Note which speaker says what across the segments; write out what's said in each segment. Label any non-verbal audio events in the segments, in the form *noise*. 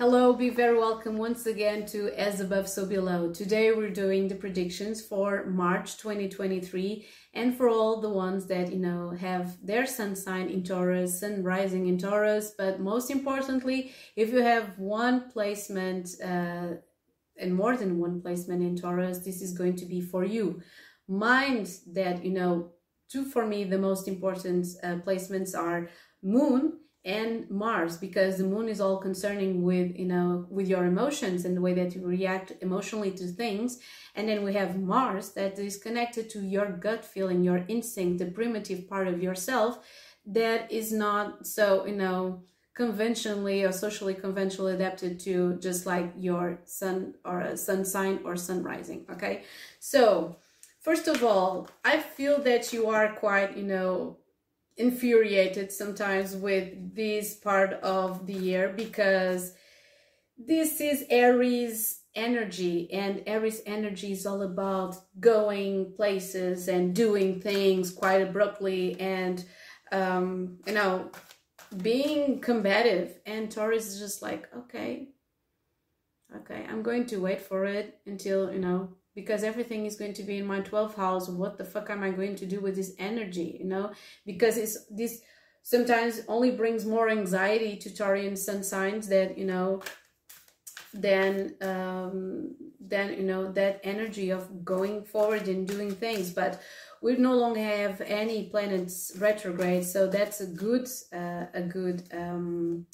Speaker 1: Hello, be very welcome once again to As Above So Below. Today we're doing the predictions for March 2023 and for all the ones that, you know, have their sun sign in Taurus, sun rising in Taurus, but most importantly, if you have one placement uh, and more than one placement in Taurus, this is going to be for you. Mind that, you know, two for me, the most important uh, placements are Moon and Mars because the moon is all concerning with you know with your emotions and the way that you react emotionally to things. And then we have Mars that is connected to your gut feeling your instinct the primitive part of yourself that is not so you know conventionally or socially conventionally adapted to just like your sun or a sun sign or sun rising okay? So first of all i feel that you are quite you know infuriated sometimes with this part of the year because this is Aries energy and Aries energy is all about going places and doing things quite abruptly and um, you know being combative. And Taurus is just like okay okay I'm going to wait for it until you know because everything is going to be in my 12th house what the fuck am i going to do with this energy you know? Because it's this sometimes only brings more anxiety to taurian sun signs that you know than um then you know that energy of going forward and doing things. But we no longer have any planets retrograde so that's a good uh, a good um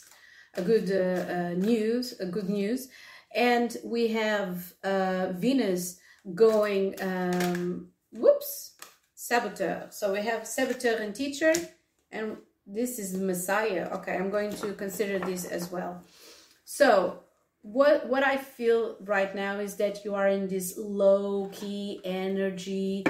Speaker 1: a good uh, uh, news a good news. And we have uh, venus going, um, whoops, saboteur. So we have saboteur and teacher, and this is Messiah. Okay, I'm going to consider this as well. So what what I feel right now is that you are in this low key energy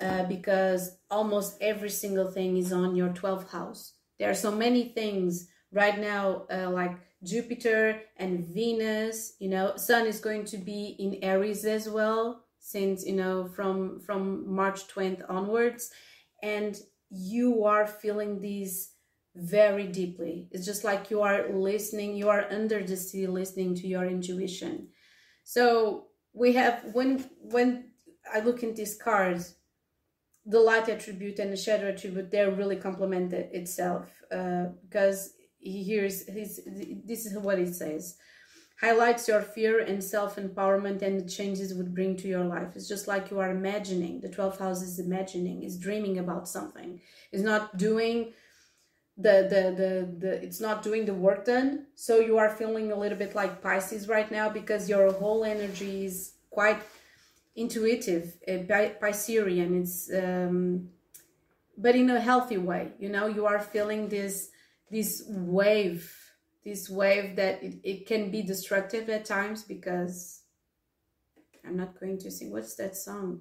Speaker 1: uh, because almost every single thing is on your 12th house. There are so many things right now, uh, like Jupiter and Venus. You know, Sun is going to be in Aries as well since you know from from March 20th onwards. And you are feeling these very deeply. It's just like you are listening you are under the sea listening to your intuition. So we have when when i look in these cards the light attribute and the shadow attribute they're really complemented itself uh, because here's his this is what it says highlights your fear and self-empowerment and the changes would bring to your life. It's just like you are imagining the 12th house is imagining is dreaming about something. Is not doing the, the the the it's not doing the work done. So you are feeling a little bit like pisces right now because your whole energy is quite intuitive uh, piscean. It's um but in a healthy way you know you are feeling this this wave this wave that it, it can be destructive at times because I'm not going to sing. What's that song?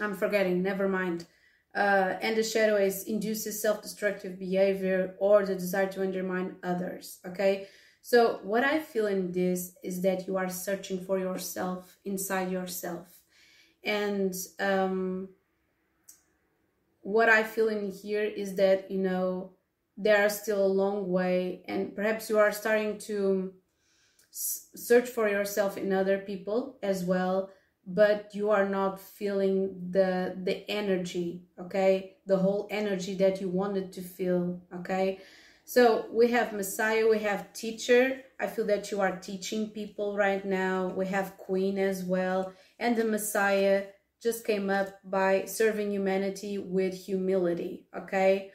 Speaker 1: I'm forgetting. Never mind. Uh, and the shadow is induces self-destructive behavior or the desire to undermine others. Okay. So what I feel in this is that you are searching for yourself inside yourself. And um, what I feel in here is that, you know, there are still a long way and perhaps you are starting to search for yourself in other people as well but you are not feeling the the energy okay? The whole energy that you wanted to feel okay? So we have messiah we have teacher. I feel that you are teaching people right now. We have queen as well. And the messiah just came up by serving humanity with humility okay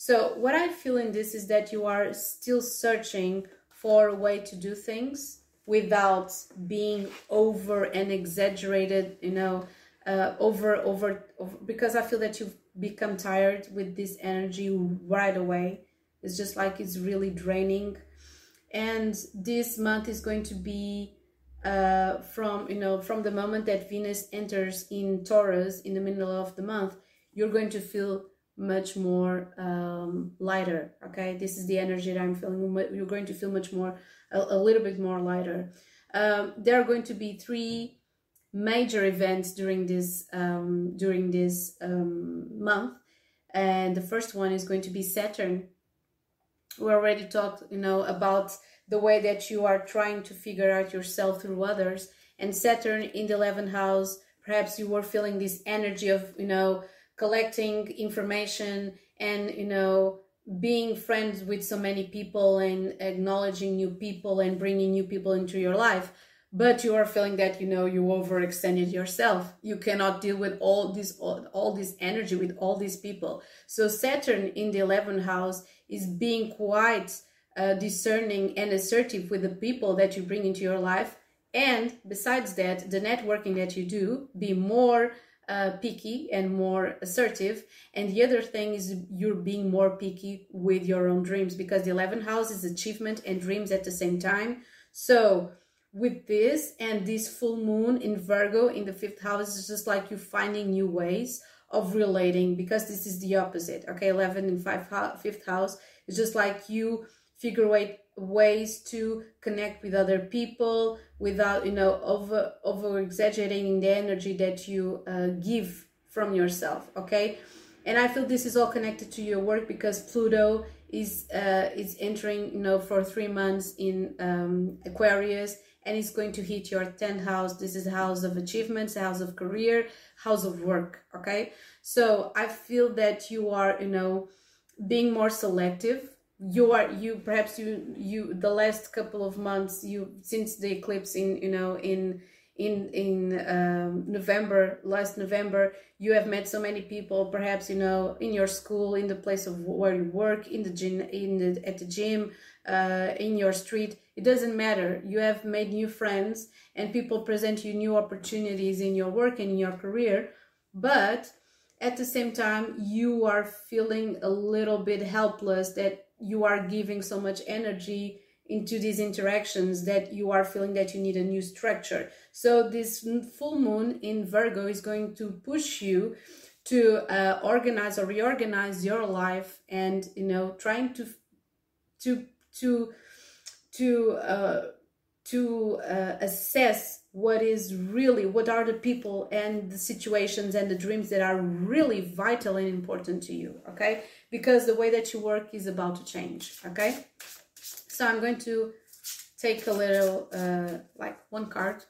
Speaker 1: so what I feel in this is that you are still searching for a way to do things without being over and exaggerated, you know, uh, over, over, over, because I feel that you've become tired with this energy right away. It's just like it's really draining. And this month is going to be uh, from, you know, from the moment that Venus enters in Taurus in the middle of the month, you're going to feel much more um, lighter okay? This is the energy that i'm feeling. You're going to feel much more a, a little bit more lighter. Um, there are going to be three major events during this um, during this um, month. And the first one is going to be saturn. We already talked you know about the way that you are trying to figure out yourself through others. And saturn in the 11th house perhaps you were feeling this energy of you know collecting information and you know being friends with so many people and acknowledging new people and bringing new people into your life. But you are feeling that you know you overextended yourself. You cannot deal with all this all, all this energy with all these people. So saturn in the 11th house is being quite uh, discerning and assertive with the people that you bring into your life. And besides that the networking that you do be more uh, picky and more assertive and the other thing is you're being more picky with your own dreams because the 11th house is achievement and dreams at the same time so with this and this full moon in Virgo in the fifth house, it's just like you finding new ways of relating because this is the opposite. Okay, 11 in five, fifth house is just like you figure out ways to connect with other people without, you know, over, over exaggerating the energy that you uh, give from yourself. Okay. And I feel this is all connected to your work because Pluto is uh, is entering, you know, for three months in um, Aquarius and it's going to hit your 10th house. This is house of achievements, house of career, house of work. Okay. So I feel that you are, you know, being more selective. You are, you perhaps you, you, the last couple of months, you, since the eclipse in, you know, in, in in um, November last November you have met so many people perhaps you know in your school in the place of where you work in the gym in the at the gym uh, in your street. It doesn't matter. You have made new friends and people present you new opportunities in your work and in your career. But at the same time you are feeling a little bit helpless that you are giving so much energy into these interactions that you are feeling that you need a new structure. So this full moon in virgo is going to push you to uh, organize or reorganize your life and you know trying to to to to uh, to uh, assess what is really what are the people and the situations and the dreams that are really vital and important to you okay because the way that you work is about to change okay? So i'm going to take a little uh, like one card.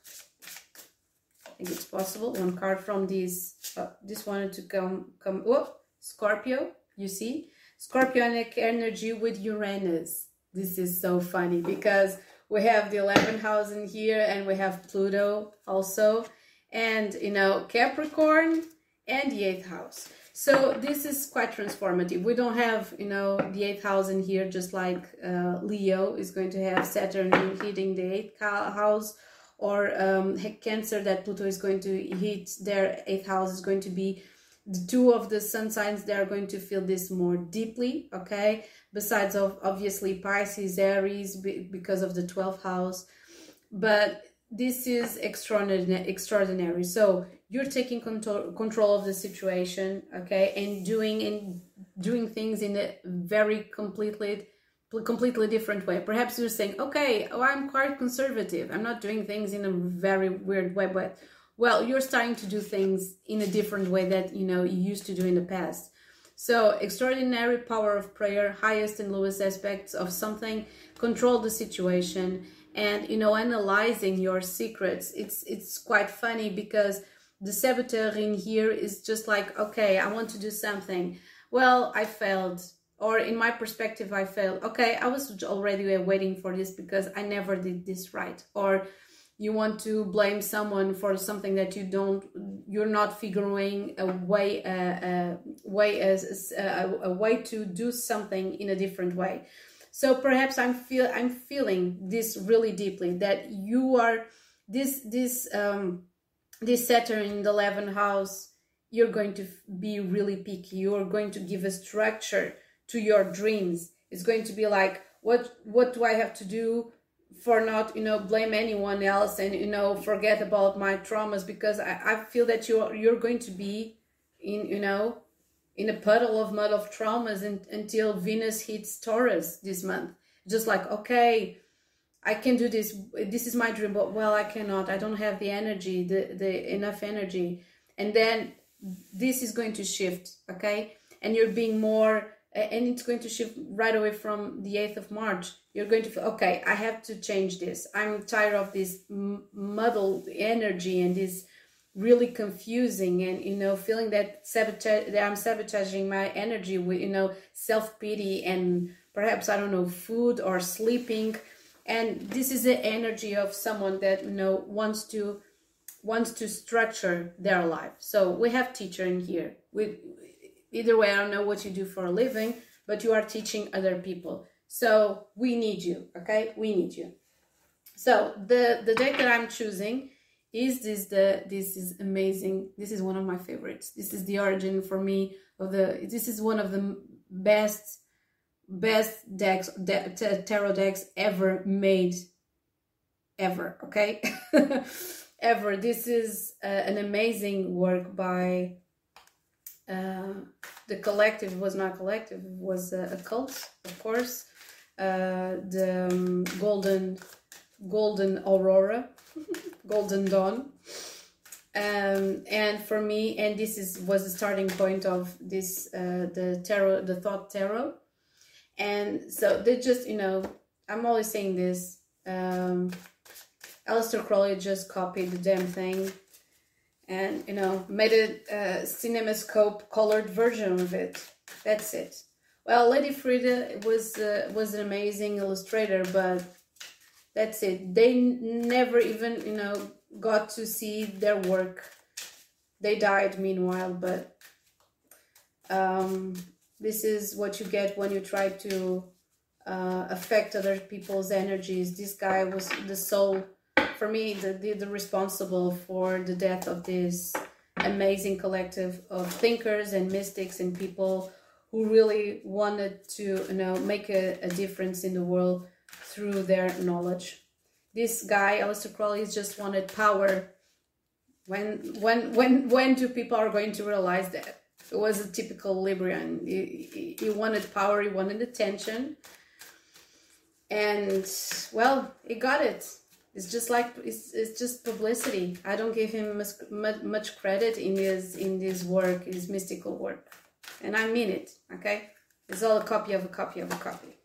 Speaker 1: I think it's possible. One card from this uh, this wanted to come come oh scorpio you see? Scorpionic energy with uranus. This is so funny because we have the 11th house in here and we have Pluto also and you know Capricorn and the 8th house. So this is quite transformative. We don't have, you know, the 8th house in here just like uh, Leo is going to have Saturn hitting the 8th house or um, Cancer that Pluto is going to hit their 8th house is going to be the two of the sun signs they are going to feel this more deeply okay besides of obviously pisces aries because of the 12th house but this is extraordinary extraordinary. So you're taking control control of the situation okay and doing and doing things in a very completely completely different way. Perhaps you're saying okay oh i'm quite conservative. I'm not doing things in a very weird way but well you're starting to do things in a different way that you know you used to do in the past. So extraordinary power of prayer highest and lowest aspects of something. Control the situation and you know analyzing your secrets it's it's quite funny because the saboteur in here is just like okay i want to do something. Well i failed or in my perspective i failed. Okay i was already waiting for this because i never did this right or you want to blame someone for something that you don't you're not figuring a way a, a way as a, a, way to do something in a different way so perhaps i'm feel i'm feeling this really deeply that you are this this um this saturn in the 11th house you're going to be really picky. You're going to give a structure to your dreams. It's going to be like what what do i have to do for not you know blame anyone else and you know forget about my traumas? Because I, I feel that you're you're going to be in you know in a puddle of mud of traumas in, until Venus hits Taurus this month. Just like okay, I can do this. This is my dream, but well, I cannot. I don't have the energy, the the enough energy, and then this is going to shift. Okay, and you're being more and it's going to shift right away from the 8th of March. You're going to feel, okay, I have to change this. I'm tired of this muddled energy and this really confusing and, you know, feeling that, sabotage, that I'm sabotaging my energy with, you know, self-pity and perhaps, I don't know, food or sleeping. And this is the energy of someone that, you know, wants to wants to structure their life. So we have teacher in here. We either way, I don't know what you do for a living, but you are teaching other people. So we need you, okay? We need you. So the the deck that I'm choosing is this the this is amazing. This is one of my favorites. This is the origin for me of the. This is one of the best best decks de, tarot decks ever made ever. Okay. *laughs* ever. This is uh, an amazing work by uh, the collective was not collective was a, a cult of course uh, the um, golden golden aurora *laughs* golden dawn. Um, and for me and this is was the starting point of this uh, the tarot the Thoth tarot. And so they just you know i'm always saying this um, Aleister Crowley just copied the damn thing and you know made a, a cinemascope colored version of it. That's it. Well lady Frieda was uh, was an amazing illustrator but that's it. They never even you know got to see their work. They died meanwhile but um, this is what you get when you try to uh, affect other people's energies. This guy was the soul for me, the, the, the responsible for the death of this amazing collective of thinkers and mystics and people who really wanted to you know make a, a difference in the world through their knowledge. This guy, Aleister Crowley, just wanted power. When when when when do people are going to realize that? It was a typical Librian. He, he, wanted power, he wanted attention. And well, he got it it's just like it's, it's just publicity i don't give him much, much credit in his in this work his mystical work and i mean it okay it's all a copy of a copy of a copy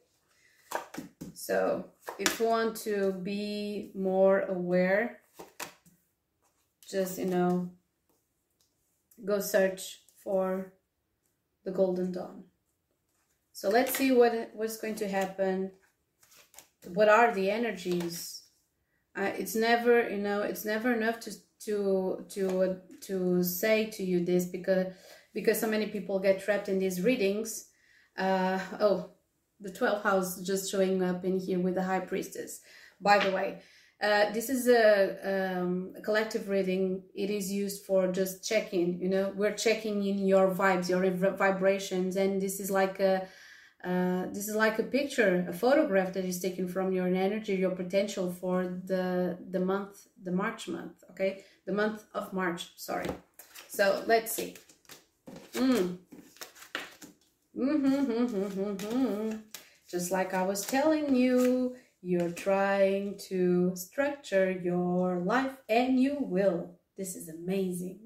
Speaker 1: so if you want to be more aware just you know go search for the golden dawn. So let's see what what's going to happen. What are the energies? Uh, it's never you know it's never enough to to to to say to you this because because so many people get trapped in these readings. Uh oh the 12th house just showing up in here with the high priestess by the way uh, this is a, um, a, collective reading. It is used for just checking, you know, we're checking in your vibes, your vibrations. And this is like a, uh, this is like a picture, a photograph that is taken from your energy, your potential for the the month, the March month. Okay, the month of March. Sorry. So let's see. Mm. Mm-hmm, mm-hmm, mm-hmm. Just like I was telling you, you're trying to structure your life, and you will. This is amazing.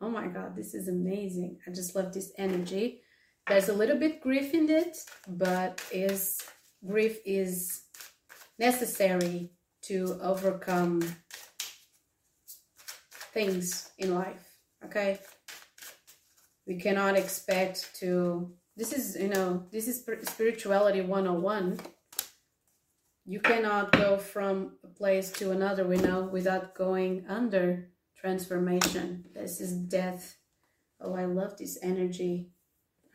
Speaker 1: Oh my God, this is amazing. I just love this energy there's a little bit grief in it, but is grief is necessary to overcome things in life. Okay, we cannot expect to. This is you know this is spirituality 101 you cannot go from a place to another we know without going under transformation this is death oh i love this energy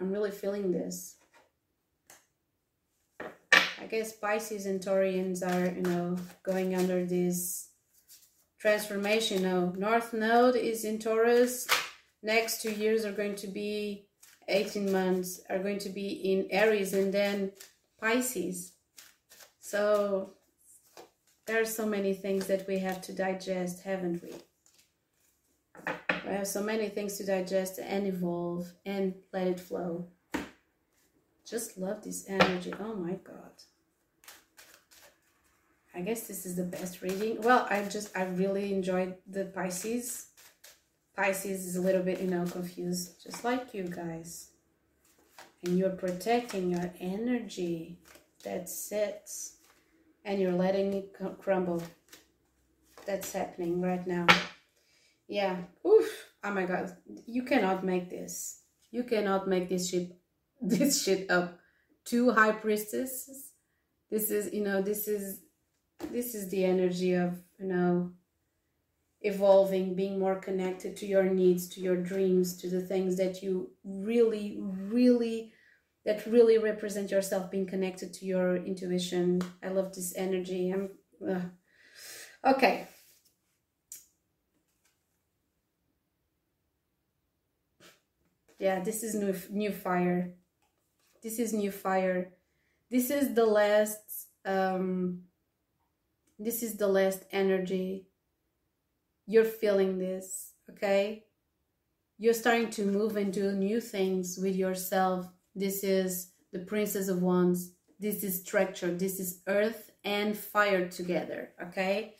Speaker 1: I'm really feeling this. I guess Pisces and Taurians are, you know, going under this transformation. Now, North Node is in Taurus. Next two years are going to be 18 months, are going to be in Aries and then Pisces. So there are so many things that we have to digest, haven't we? We have so many things to digest and evolve and let it flow. Just love this energy. Oh my God. I guess this is the best reading. Well, I just, I really enjoyed the Pisces. Pisces is a little bit, you know, confused, just like you guys. and you're protecting your energy that sits and you're letting it crumble. That's happening right now. Yeah. Oof. Oh my god. You cannot make this. You cannot make this shit *laughs* this shit up. Two high priestesses. This is, you know, this is this is the energy of, you know, evolving, being more connected to your needs, to your dreams, to the things that you really, really, that really represent yourself, being connected to your intuition. I love this energy. I'm uh. okay. Yeah, this is new new fire. This is new fire. This is the last um this is the last energy you're feeling this, okay? You're starting to move and do new things with yourself. This is the Princess of Wands. This is structure. This is earth and fire together, okay?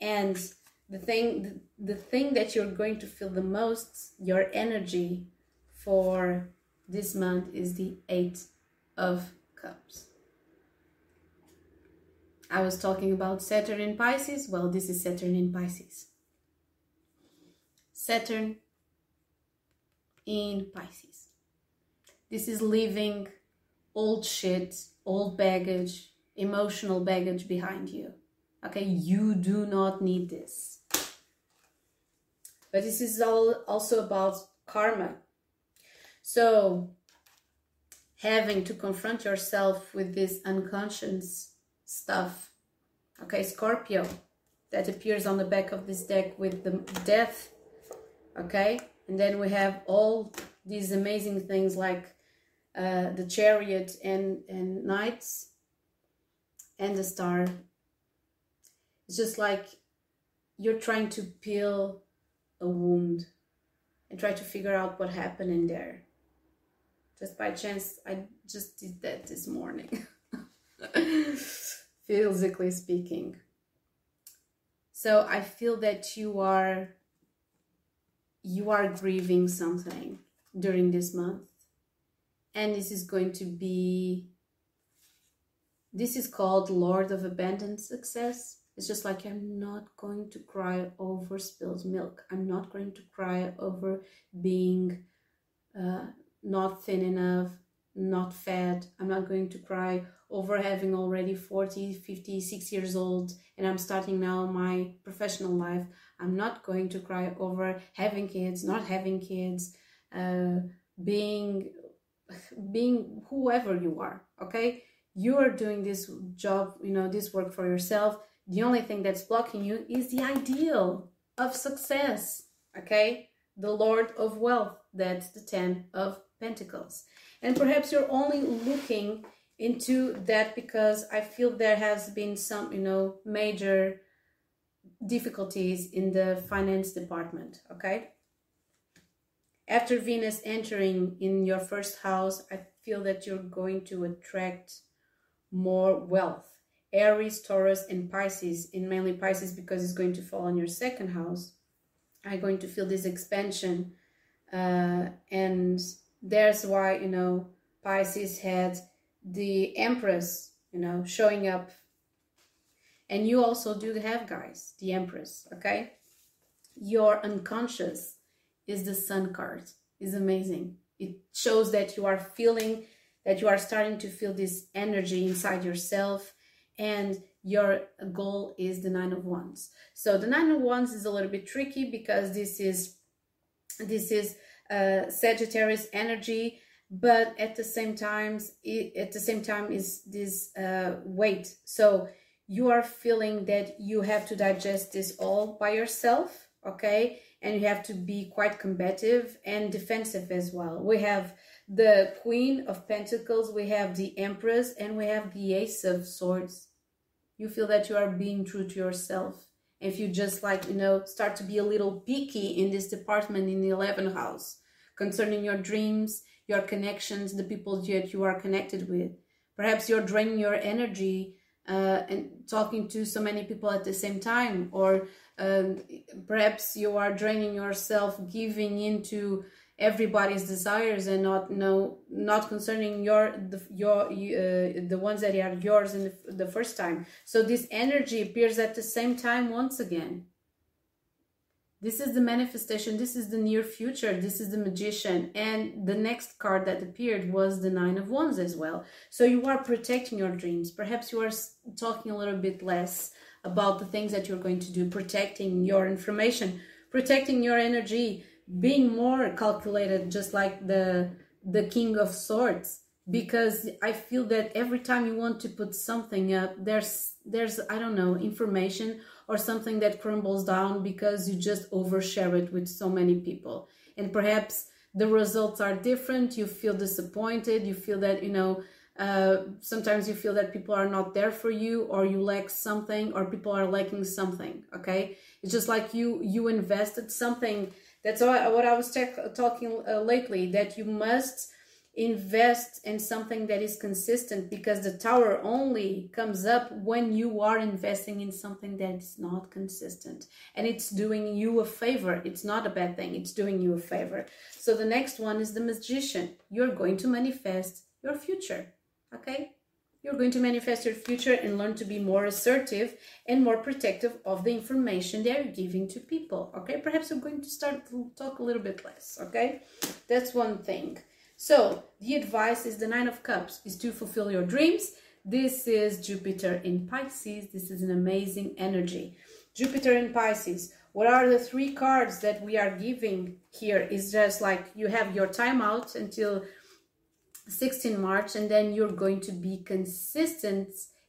Speaker 1: And the thing the thing that you're going to feel the most, your energy for this month is the 8 of cups. I was talking about Saturn in Pisces. Well, this is Saturn in Pisces. Saturn in Pisces. This is leaving old shit, old baggage, emotional baggage behind you. Okay, you do not need this. But this is all also about karma. So, having to confront yourself with this unconscious stuff. Okay, Scorpio, that appears on the back of this deck with the death okay? And then we have all these amazing things like uh, the chariot and and knights and the star. It's just like you're trying to peel a wound and try to figure out what happened in there. Just by chance i just did that this morning. *laughs* Physically speaking. So i feel that you are you are grieving something during this month and this is going to be this is called lord of abandoned success. It's just like i'm not going to cry over spilled milk. I'm not going to cry over being uh, not thin enough not fat. I'm not going to cry over having already 40 50 6 years old and i'm starting now my professional life I'm not going to cry over having kids, not having kids, uh, being being whoever you are. Okay, you are doing this job, you know, this work for yourself. The only thing that's blocking you is the ideal of success. Okay, the Lord of Wealth. That's the Ten of Pentacles, and perhaps you're only looking into that because I feel there has been some, you know, major difficulties in the finance department, okay? After Venus entering in your first house, I feel that you're going to attract more wealth. Aries, Taurus, and Pisces, and mainly Pisces because it's going to fall on your second house, are going to feel this expansion. Uh, and that's why, you know, Pisces had the Empress, you know, showing up and you also do have, guys, the Empress, okay? Your unconscious is the Sun card. is amazing. It shows that you are feeling, that you are starting to feel this energy inside yourself and your goal is the Nine of Wands. So the Nine of Wands is a little bit tricky because this is, this is uh, Sagittarius energy, but at the same time, it, at the same time is this uh, weight. So you are feeling that you have to digest this all by yourself, okay? And you have to be quite combative and defensive as well. We have the Queen of Pentacles, we have the Empress, and we have the Ace of Swords. You feel that you are being true to yourself. If you just like, you know, start to be a little picky in this department in the 11th house concerning your dreams, your connections, the people that you are connected with. Perhaps you're draining your energy uh, and talking to so many people at the same time or um, perhaps you are draining yourself giving into everybody's desires and not no not concerning your the your uh, the ones that are yours in the, the first time. So this energy appears at the same time once again this is the manifestation. This is the near future. This is the magician. And the next card that appeared was the nine of wands as well. So you are protecting your dreams. Perhaps you are talking a little bit less about the things that you're going to do protecting your information protecting your energy being more calculated just like the the king of swords. Because i feel that every time you want to put something up there's there's i don't know information or something that crumbles down because you just overshare it with so many people. And perhaps the results are different. You feel disappointed. You feel that you know uh, sometimes you feel that people are not there for you or you lack something or people are lacking something okay? It's just like you you invested something. That's what I was talking uh, lately, that you must invest in something that is consistent because the tower only comes up when you are investing in something that is not consistent and it's doing you a favor it's not a bad thing it's doing you a favor so the next one is the magician you're going to manifest your future okay you're going to manifest your future and learn to be more assertive and more protective of the information they're giving to people. Okay, perhaps you're going to start to talk a little bit less. Okay, that's one thing. So, the advice is the Nine of Cups is to fulfill your dreams. This is Jupiter in Pisces. This is an amazing energy. Jupiter in Pisces. What are the three cards that we are giving here? Is just like you have your time out until 16 March and then you're going to be consistent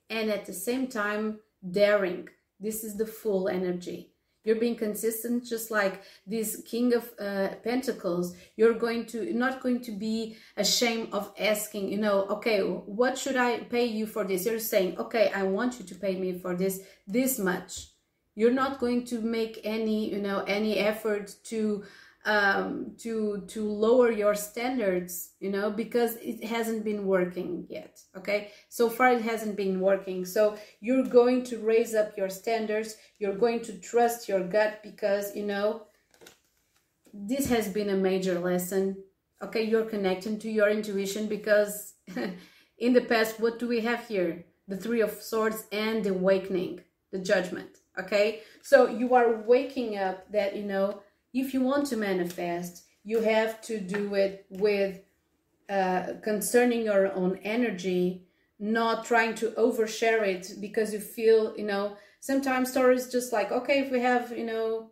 Speaker 1: and at the same time daring. This is the full energy. You're being consistent, just like this King of uh, Pentacles. You're going to not going to be ashamed of asking. You know, okay, what should I pay you for this? You're saying, okay, I want you to pay me for this this much. You're not going to make any, you know, any effort to um, to to lower your standards you know because it hasn't been working yet okay? So far it hasn't been working. So you're going to raise up your standards. You're going to trust your gut because you know this has been a major lesson okay? You're connecting to your intuition because *laughs* in the past what do we have here? The three of swords and the awakening the judgment okay? So you are waking up that you know if you want to manifest, you have to do it with uh, concerning your own energy, not trying to overshare it because you feel, you know, sometimes stories just like, okay, if we have, you know,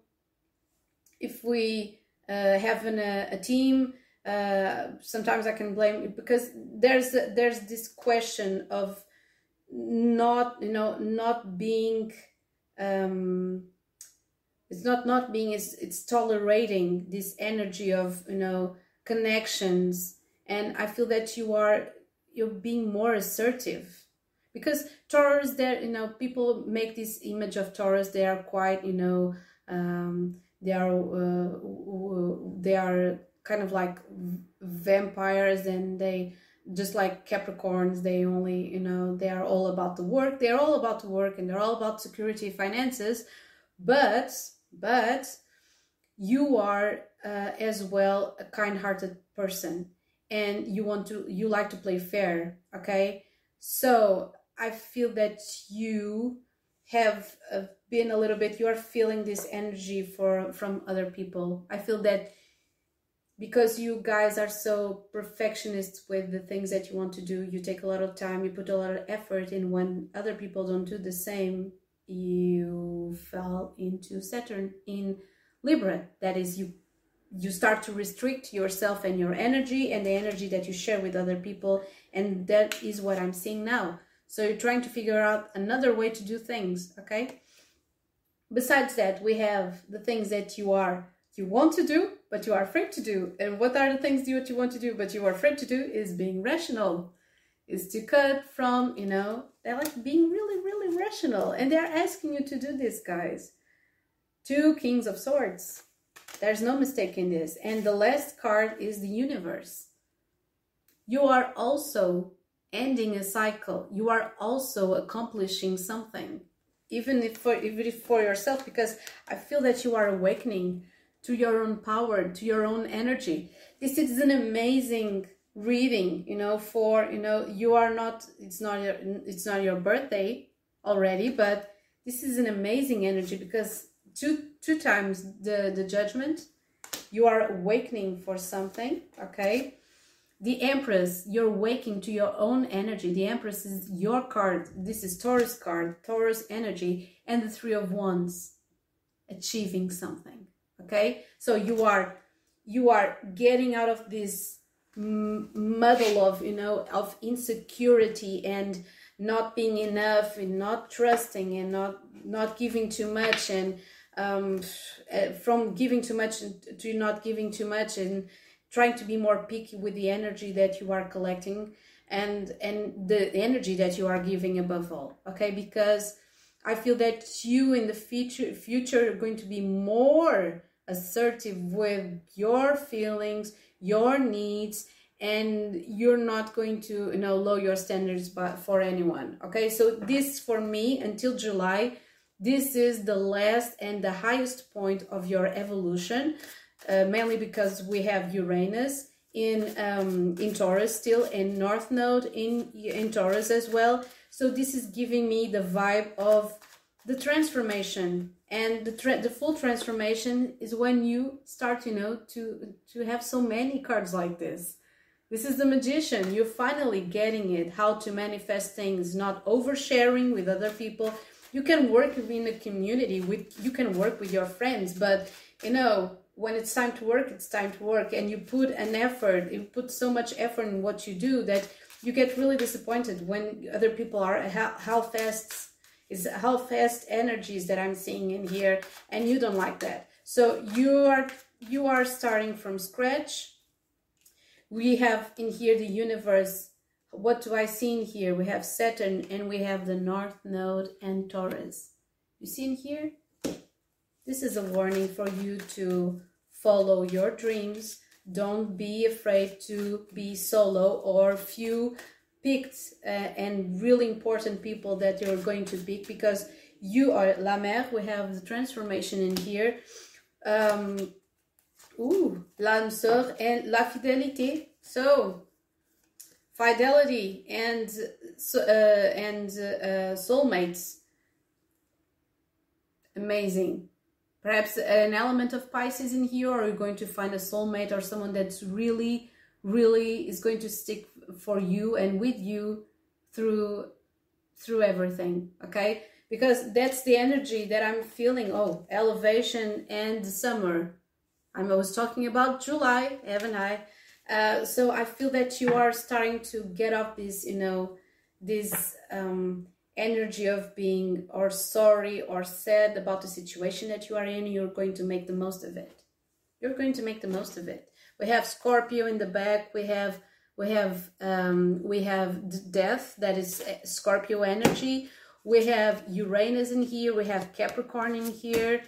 Speaker 1: if we uh, have an, a, a team, uh, sometimes I can blame you because there's there's this question of not you know not being um, it's not not being it's it's tolerating this energy of you know connections. And i feel that you are you're being more assertive. Because taurus there you know people make this image of taurus they are quite you know um, they are uh, they are kind of like vampires and they just like capricorns they only you know they are all about the work they're all about the work and they're all about security finances. But but you are uh, as well a kind-hearted person and you want to you like to play fair okay? So i feel that you have uh, been a little bit you're feeling this energy for from other people. I feel that because you guys are so perfectionists with the things that you want to do you take a lot of time you put a lot of effort in when other people don't do the same you fell into Saturn in Libra. That is, you you start to restrict yourself and your energy and the energy that you share with other people, and that is what I'm seeing now. So you're trying to figure out another way to do things. Okay. Besides that, we have the things that you are you want to do, but you are afraid to do. And what are the things that you want to do, but you are afraid to do? Is being rational is to cut from, you know, they're like being really, rational. And they're asking you to do this, guys. Two Kings of Swords. There's no mistake in this. And the last card is the universe. You are also ending a cycle. You are also accomplishing something. Even if for, even if for yourself, because I feel that you are awakening to your own power, to your own energy. This is an amazing reading, you know, for, you know, you are not, it's not your, it's not your birthday already, but this is an amazing energy because two, two times the, the judgment, you are awakening for something, okay? The Empress, you're waking to your own energy. The Empress is your card. This is Taurus card, Taurus energy, and the Three of Wands, achieving something. Okay, so you are you are getting out of this muddle of you know of insecurity and not being enough and not trusting and not not giving too much and um, eh, from giving too much to not giving too much and trying to be more picky with the energy that you are collecting and and the energy that you are giving above all okay? Because i feel that you in the future future are going to be more assertive with your feelings your needs and you're not going to you know lower your standards but for anyone okay so this for me until july this is the last and the highest point of your evolution uh, mainly because we have Uranus in um, in Taurus still and North Node in in Taurus as well. So this is giving me the vibe of the transformation and the tra- the full transformation is when you start you know to to have so many cards like this this is the magician you're finally getting it how to manifest things not oversharing with other people you can work in a community with you can work with your friends but you know when it's time to work, it's time to work. And you put an effort, you put so much effort in what you do that you get really disappointed when other people are how, how fast is how fast energies that I'm seeing in here and you don't like that. So you are you are starting from scratch. We have in here the universe. What do I see in here? We have Saturn and we have the North Node and Taurus. You see in here? This is a warning for you to follow your dreams. Don't be afraid to be solo or few picked uh, and really important people that you're going to pick because you are La Mer. We have the transformation in here. Um, ooh, l'âme sœur and la fidélité. So, fidelity and uh, and uh, soulmates. Amazing perhaps an element of Pisces in here, or you're going to find a soulmate or someone that's really, really is going to stick for you and with you through through everything. Okay, because that's the energy that I'm feeling. Oh, elevation and summer. I was talking about July, haven't I? Uh, so I feel that you are starting to get off this, you know, this um, energy of being or sorry or sad about the situation that you are in, you're going to make the most of it. You're going to make the most of it. We have Scorpio in the back. We have we have um, we have death that is uh, Scorpio energy. We have Uranus in here. We have Capricorn in here,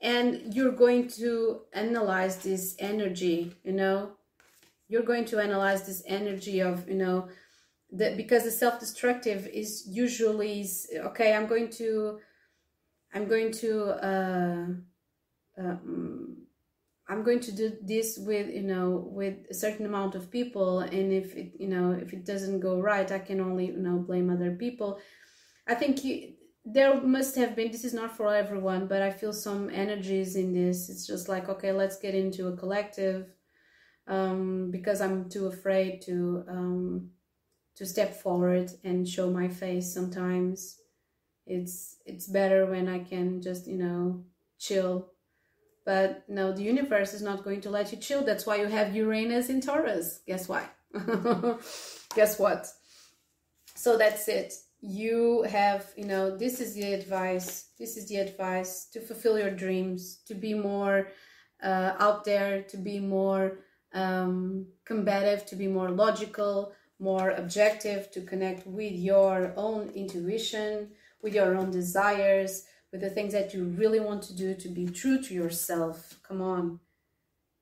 Speaker 1: and you're going to analyze this energy. You know, you're going to analyze this energy of you know that because the self-destructive is usually okay i'm going to i'm going to uh, um, i'm going to do this with you know with a certain amount of people and if it you know if it doesn't go right i can only you know blame other people i think you, there must have been this is not for everyone but i feel some energies in this. It's just like okay let's get into a collective um, because i'm too afraid to um, to step forward and show my face sometimes. It's it's better when i can just you know chill. But no the universe is not going to let you chill. That's why you have uranus in taurus. Guess why? *laughs* Guess what? So that's it you have you know this is the advice this is the advice to fulfill your dreams to be more uh, out there to be more um, combative to be more logical more objective to connect with your own intuition, with your own desires, with the things that you really want to do, to be true to yourself. Come on.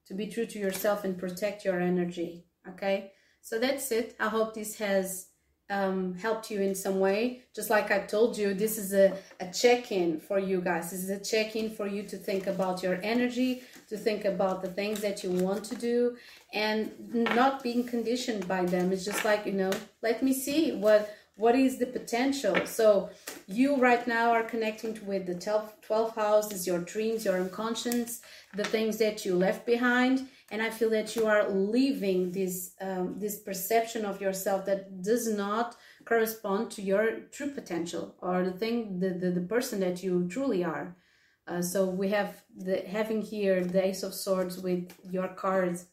Speaker 1: To be true to yourself and protect your energy. Okay? So that's it. I hope this has um, helped you in some way, just like I told you, this is a, a check in for you guys. This is a check in for you to think about your energy, to think about the things that you want to do, and not being conditioned by them. It's just like, you know, let me see what what is the potential? So you right now are connecting with the 12th, 12th house is your dreams your unconscious the things that you left behind. And i feel that you are leaving this um, this perception of yourself that does not correspond to your true potential or the thing the, the, the person that you truly are. Uh, so we have the having here the ace of swords with your cards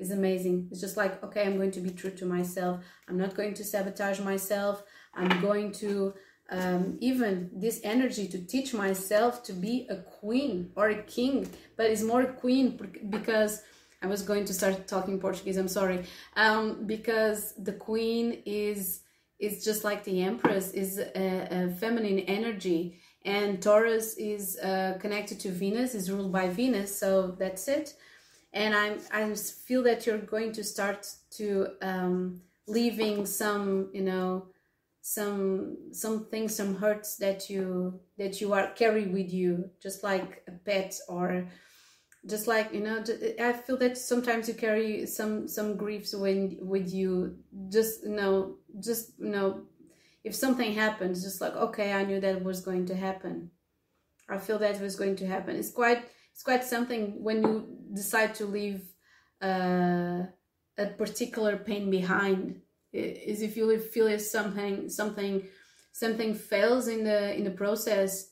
Speaker 1: is amazing it's just like okay i'm going to be true to myself i'm not going to sabotage myself i'm going to um, even this energy to teach myself to be a queen or a king but it's more queen because I was going to start talking Portuguese. I'm sorry, um, because the queen is is just like the empress is a, a feminine energy, and Taurus is uh, connected to Venus, is ruled by Venus. So that's it. And I'm I feel that you're going to start to um, leaving some you know some some things some hurts that you that you are carry with you just like a pet or just like you know i feel that sometimes you carry some some griefs when with you. Just you know just you know if something happens just like okay i knew that was going to happen. I feel that was going to happen. It's quite it's quite something when you decide to leave uh, a particular pain behind is if you feel if something something something fails in the in the process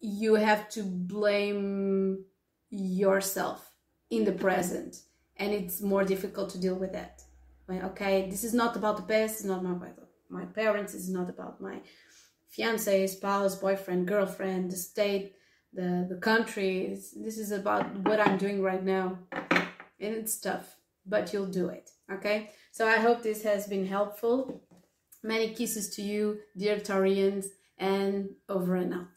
Speaker 1: you have to blame yourself in the present. And it's more difficult to deal with that. Okay this is not about the past it's not about my parents it's not about my fiance spouse boyfriend girlfriend the state the the country it's, this is about what i'm doing right now. And it's tough but you'll do it okay? So i hope this has been helpful. Many kisses to you dear taurians and over and out